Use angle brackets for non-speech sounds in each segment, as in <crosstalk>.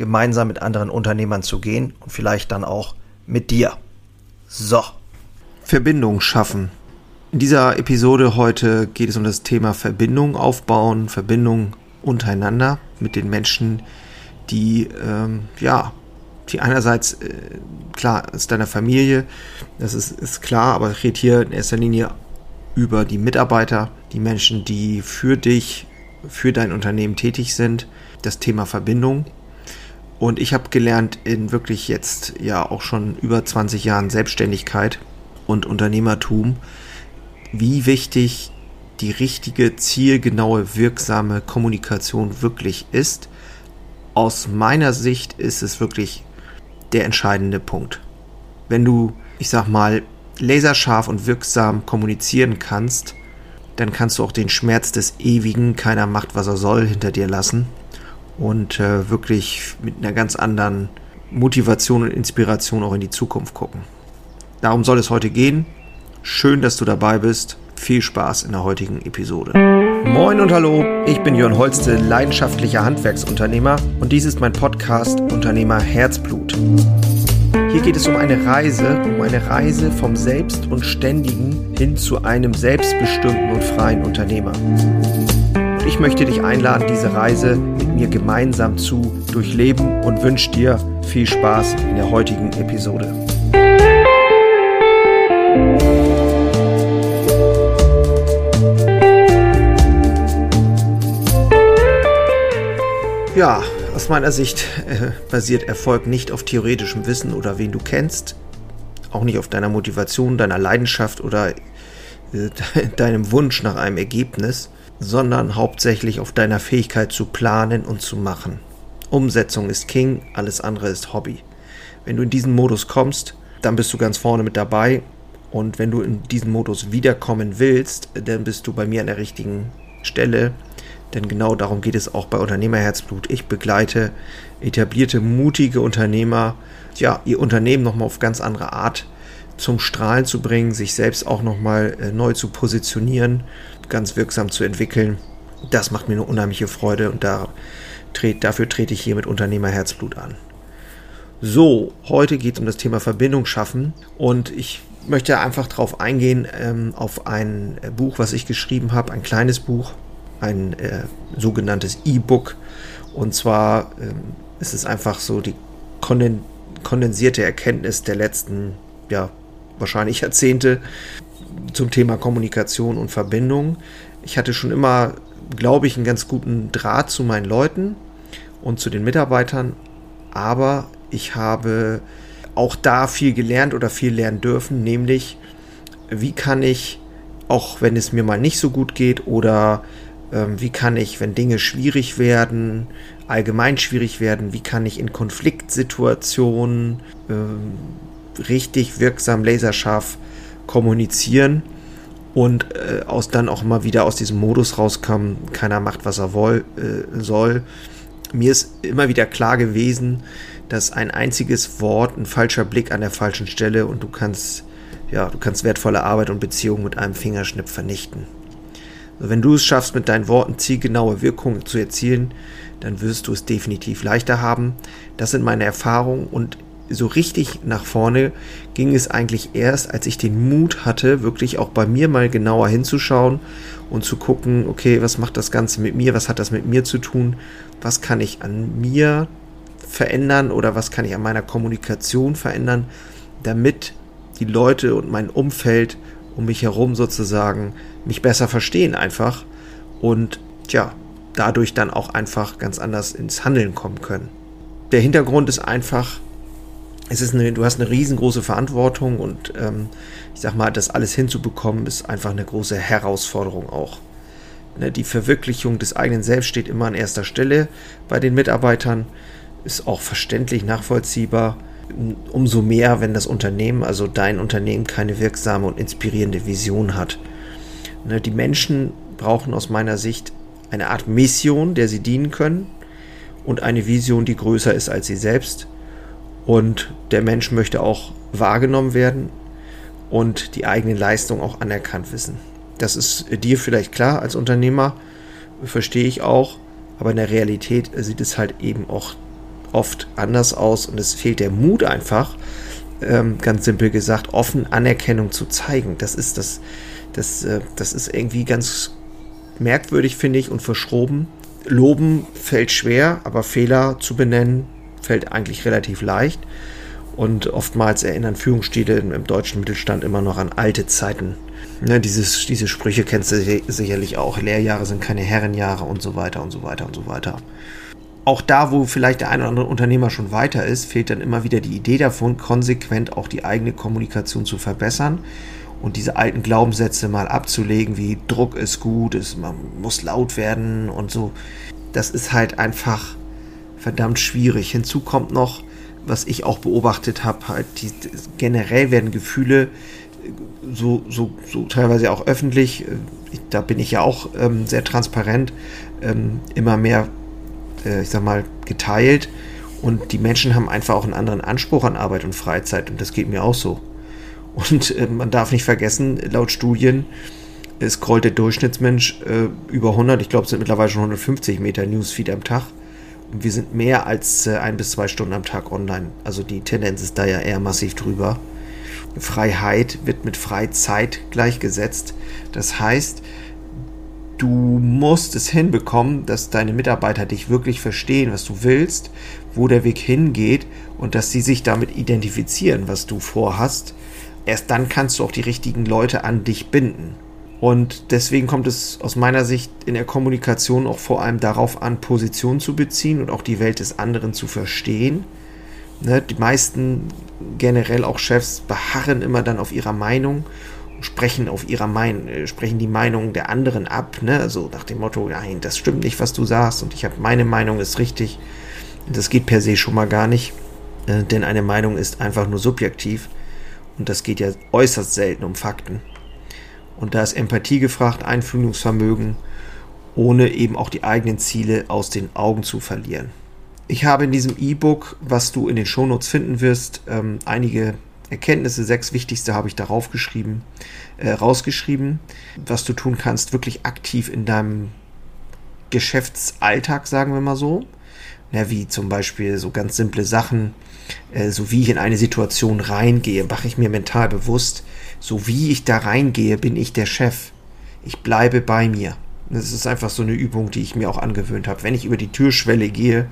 gemeinsam mit anderen Unternehmern zu gehen und vielleicht dann auch mit dir. So. Verbindung schaffen. In dieser Episode heute geht es um das Thema Verbindung aufbauen, Verbindung untereinander mit den Menschen, die ähm, ja, die einerseits äh, klar ist deiner Familie, das ist, ist klar, aber ich rede hier in erster Linie über die Mitarbeiter, die Menschen, die für dich, für dein Unternehmen tätig sind, das Thema Verbindung und ich habe gelernt in wirklich jetzt ja auch schon über 20 Jahren Selbstständigkeit und Unternehmertum, wie wichtig die richtige, zielgenaue, wirksame Kommunikation wirklich ist. Aus meiner Sicht ist es wirklich der entscheidende Punkt. Wenn du, ich sag mal, laserscharf und wirksam kommunizieren kannst, dann kannst du auch den Schmerz des Ewigen, keiner macht, was er soll, hinter dir lassen und äh, wirklich mit einer ganz anderen Motivation und Inspiration auch in die Zukunft gucken. Darum soll es heute gehen. Schön, dass du dabei bist. Viel Spaß in der heutigen Episode. Moin und hallo, ich bin Jörn Holste, leidenschaftlicher Handwerksunternehmer und dies ist mein Podcast Unternehmer Herzblut. Hier geht es um eine Reise, um eine Reise vom Selbst und Ständigen hin zu einem selbstbestimmten und freien Unternehmer. Und ich möchte dich einladen, diese Reise mit mir gemeinsam zu durchleben und wünsche dir viel Spaß in der heutigen Episode. Ja, aus meiner Sicht äh, basiert Erfolg nicht auf theoretischem Wissen oder wen du kennst, auch nicht auf deiner Motivation, deiner Leidenschaft oder äh, <laughs> deinem Wunsch nach einem Ergebnis, sondern hauptsächlich auf deiner Fähigkeit zu planen und zu machen. Umsetzung ist King, alles andere ist Hobby. Wenn du in diesen Modus kommst, dann bist du ganz vorne mit dabei. Und wenn du in diesen Modus wiederkommen willst, dann bist du bei mir an der richtigen Stelle. Denn genau darum geht es auch bei Unternehmerherzblut. Ich begleite etablierte, mutige Unternehmer, ja, ihr Unternehmen nochmal auf ganz andere Art zum Strahlen zu bringen, sich selbst auch nochmal äh, neu zu positionieren, ganz wirksam zu entwickeln. Das macht mir eine unheimliche Freude und da, tret, dafür trete ich hier mit Unternehmerherzblut an. So, heute geht es um das Thema Verbindung schaffen und ich möchte einfach darauf eingehen, ähm, auf ein äh, Buch, was ich geschrieben habe, ein kleines Buch, ein äh, sogenanntes E-Book. Und zwar ähm, ist es einfach so die kondensierte Erkenntnis der letzten ja, wahrscheinlich Jahrzehnte zum Thema Kommunikation und Verbindung. Ich hatte schon immer, glaube ich, einen ganz guten Draht zu meinen Leuten und zu den Mitarbeitern, aber ich habe auch da viel gelernt oder viel lernen dürfen, nämlich wie kann ich, auch wenn es mir mal nicht so gut geht oder ähm, wie kann ich, wenn Dinge schwierig werden, allgemein schwierig werden, wie kann ich in Konfliktsituationen ähm, richtig wirksam laserscharf kommunizieren und äh, aus dann auch mal wieder aus diesem Modus rauskam, keiner macht, was er woll, äh, soll. Mir ist immer wieder klar gewesen, dass ein einziges Wort, ein falscher Blick an der falschen Stelle und du kannst, ja, du kannst wertvolle Arbeit und Beziehungen mit einem Fingerschnipp vernichten. Also wenn du es schaffst, mit deinen Worten zielgenaue Wirkungen zu erzielen, dann wirst du es definitiv leichter haben. Das sind meine Erfahrungen und so richtig nach vorne ging es eigentlich erst, als ich den Mut hatte, wirklich auch bei mir mal genauer hinzuschauen und zu gucken, okay, was macht das Ganze mit mir, was hat das mit mir zu tun, was kann ich an mir verändern oder was kann ich an meiner Kommunikation verändern, damit die Leute und mein Umfeld um mich herum sozusagen mich besser verstehen einfach und ja, dadurch dann auch einfach ganz anders ins Handeln kommen können. Der Hintergrund ist einfach, es ist eine, du hast eine riesengroße Verantwortung und ähm, ich sag mal, das alles hinzubekommen, ist einfach eine große Herausforderung auch. Ne, die Verwirklichung des eigenen Selbst steht immer an erster Stelle bei den Mitarbeitern. ist auch verständlich nachvollziehbar. Umso mehr, wenn das Unternehmen, also dein Unternehmen, keine wirksame und inspirierende Vision hat. Ne, die Menschen brauchen aus meiner Sicht eine Art Mission, der sie dienen können und eine Vision, die größer ist als sie selbst. Und der Mensch möchte auch wahrgenommen werden und die eigene Leistung auch anerkannt wissen. Das ist dir vielleicht klar als Unternehmer, verstehe ich auch, aber in der Realität sieht es halt eben auch oft anders aus und es fehlt der Mut einfach, ähm, ganz simpel gesagt, offen Anerkennung zu zeigen. Das ist das, das, äh, das ist irgendwie ganz merkwürdig, finde ich, und verschroben. Loben fällt schwer, aber Fehler zu benennen fällt eigentlich relativ leicht. Und oftmals erinnern Führungsstile im, deutschen Mittelstand immer noch an alte Zeiten. Ne, dieses, diese Sprüche kennst du sicherlich auch. Lehrjahre sind keine Herrenjahre und so weiter und so weiter und so weiter. Auch da, wo vielleicht der ein oder andere Unternehmer schon weiter ist, fehlt dann immer wieder die Idee davon, konsequent auch die eigene Kommunikation zu verbessern und diese alten Glaubenssätze mal abzulegen, wie Druck ist gut, es, man muss laut werden und so. Das ist halt einfach verdammt schwierig. Hinzu kommt noch, was ich auch beobachtet habe, halt die, generell werden Gefühle so, so, so teilweise auch öffentlich, äh, da bin ich ja auch ähm, sehr transparent, ähm, immer mehr, äh, ich sag mal, geteilt. Und die Menschen haben einfach auch einen anderen Anspruch an Arbeit und Freizeit. Und das geht mir auch so. Und äh, man darf nicht vergessen, laut Studien scrollt der Durchschnittsmensch äh, über 100, ich glaube, es sind mittlerweile schon 150 Meter Newsfeed am Tag. Wir sind mehr als äh, ein bis zwei Stunden am Tag online. Also die Tendenz ist da ja eher massiv drüber. Freiheit wird mit Freizeit gleichgesetzt. Das heißt, du musst es hinbekommen, dass deine Mitarbeiter dich wirklich verstehen, was du willst, wo der Weg hingeht und dass sie sich damit identifizieren, was du vorhast erst dann kannst du auch die richtigen Leute an dich binden. Und deswegen kommt es aus meiner Sicht in der Kommunikation auch vor allem darauf an, Position zu beziehen und auch die Welt des anderen zu verstehen. Ne, die meisten generell auch Chefs beharren immer dann auf ihrer Meinung und sprechen auf ihrer Meinung, äh, sprechen die Meinung der anderen ab, ne? Also nach dem Motto, nein, das stimmt nicht, was du sagst und ich habe meine Meinung ist richtig. Das geht per se schon mal gar nicht, äh, denn eine Meinung ist einfach nur subjektiv. Und das geht ja äußerst selten um Fakten. Und da ist Empathie gefragt, Einfühlungsvermögen, ohne eben auch die eigenen Ziele aus den Augen zu verlieren. Ich habe in diesem E-Book, was du in den Shownotes finden wirst, ähm, einige Erkenntnisse, sechs wichtigste habe ich darauf geschrieben, äh, rausgeschrieben, was du tun kannst, wirklich aktiv in deinem Geschäftsalltag, sagen wir mal so. Ja, wie zum Beispiel so ganz simple Sachen, äh, so wie ich in eine Situation reingehe, mache ich mir mental bewusst, so wie ich da reingehe, bin ich der Chef. Ich bleibe bei mir. Das ist einfach so eine Übung, die ich mir auch angewöhnt habe. Wenn ich über die Türschwelle gehe,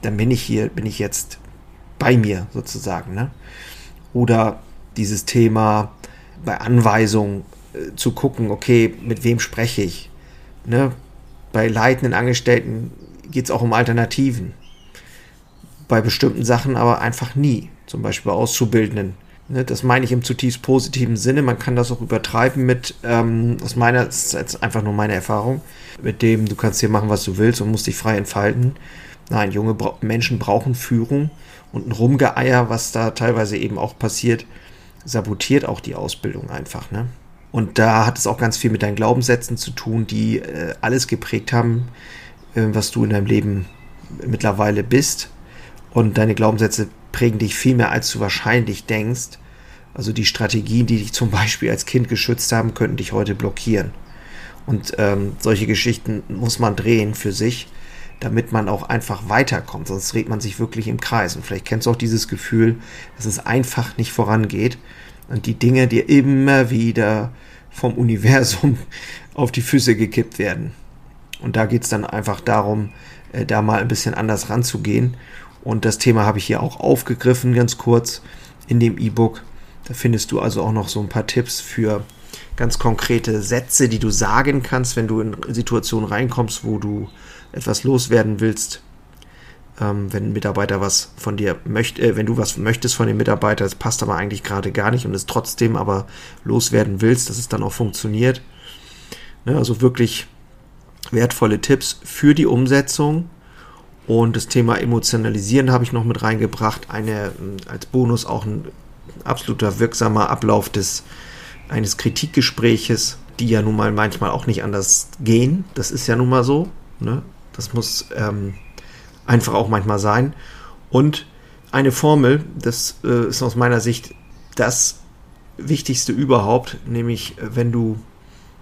dann bin ich hier, bin ich jetzt bei mir sozusagen. Ne? Oder dieses Thema bei Anweisungen äh, zu gucken, okay, mit wem spreche ich? Ne? Bei leitenden Angestellten geht es auch um Alternativen bei bestimmten Sachen aber einfach nie. Zum Beispiel bei Auszubildenden. Ne, das meine ich im zutiefst positiven Sinne. Man kann das auch übertreiben mit, ähm, aus meiner, das ist jetzt einfach nur meine Erfahrung, mit dem du kannst hier machen, was du willst und musst dich frei entfalten. Nein, junge Bra Menschen brauchen Führung und ein Rumgeeier, was da teilweise eben auch passiert, sabotiert auch die Ausbildung einfach. Ne? Und da hat es auch ganz viel mit deinen Glaubenssätzen zu tun, die äh, alles geprägt haben, äh, was du in deinem Leben mittlerweile bist und deine Glaubenssätze prägen dich viel mehr, als du wahrscheinlich denkst. Also die Strategien, die dich zum Beispiel als Kind geschützt haben, könnten dich heute blockieren. Und ähm, solche Geschichten muss man drehen für sich, damit man auch einfach weiterkommt. Sonst dreht man sich wirklich im Kreis. Und vielleicht kennst du auch dieses Gefühl, dass es einfach nicht vorangeht und die Dinge dir immer wieder vom Universum <laughs> auf die Füße gekippt werden. Und da geht es dann einfach darum, äh, da mal ein bisschen anders ranzugehen und das Thema habe ich hier auch aufgegriffen, ganz kurz in dem E-Book. Da findest du also auch noch so ein paar Tipps für ganz konkrete Sätze, die du sagen kannst, wenn du in Situationen reinkommst, wo du etwas loswerden willst. Ähm, wenn ein Mitarbeiter was von dir möchte, äh, wenn du was möchtest von dem Mitarbeiter, das passt aber eigentlich gerade gar nicht und es trotzdem aber loswerden willst, dass es dann auch funktioniert. Ne, also wirklich wertvolle Tipps für die Umsetzung Und das Thema Emotionalisieren habe ich noch mit reingebracht. Eine, als Bonus auch ein absoluter wirksamer Ablauf des, eines Kritikgespräches, die ja nun mal manchmal auch nicht anders gehen. Das ist ja nun mal so. Ne? Das muss ähm, einfach auch manchmal sein. Und eine Formel, das äh, ist aus meiner Sicht das Wichtigste überhaupt, nämlich äh, wenn du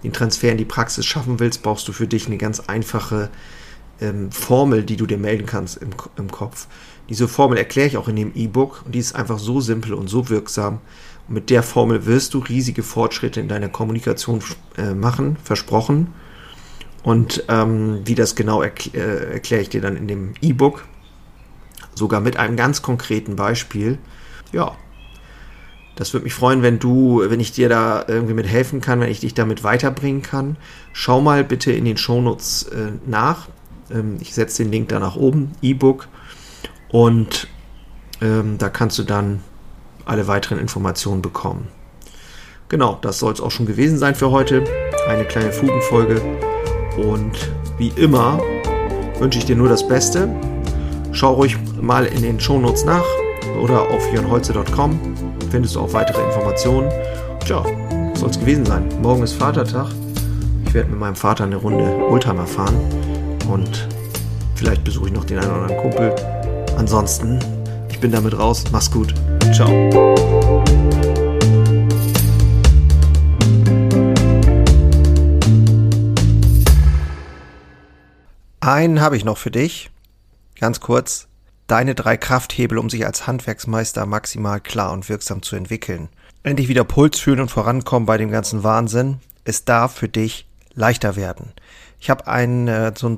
den Transfer in die Praxis schaffen willst, brauchst du für dich eine ganz einfache ähm, Formel, die du dir melden kannst im, im Kopf. Diese Formel erkläre ich auch in dem E-Book und die ist einfach so simpel und so wirksam. Und mit der Formel wirst du riesige Fortschritte in deiner Kommunikation äh, machen, versprochen. Und ähm, wie das genau erkl äh, erkläre ich dir dann in dem E-Book. Sogar mit einem ganz konkreten Beispiel. Ja, das würde mich freuen, wenn du, wenn ich dir da irgendwie mit helfen kann, wenn ich dich damit weiterbringen kann. Schau mal bitte in den Shownotes äh, nach. Ähm, ich setze den Link da nach oben, E-Book. Und ähm, da kannst du dann alle weiteren Informationen bekommen. Genau, das soll es auch schon gewesen sein für heute. Eine kleine Fugenfolge. Und wie immer wünsche ich dir nur das Beste. Schau ruhig mal in den Shownotes nach oder auf jörnholze.com findest du auch weitere Informationen. Tja, soll es gewesen sein. Morgen ist Vatertag. Ich werde mit meinem Vater eine Runde Oldtimer fahren und vielleicht besuche ich noch den einen oder anderen Kumpel. Ansonsten, ich bin damit raus. Mach's gut. Ciao. Einen habe ich noch für dich. Ganz kurz. Deine drei Krafthebel, um sich als Handwerksmeister maximal klar und wirksam zu entwickeln. Endlich wieder Puls fühlen und vorankommen bei dem ganzen Wahnsinn. Es darf für dich leichter werden. Ich habe ein äh, so ein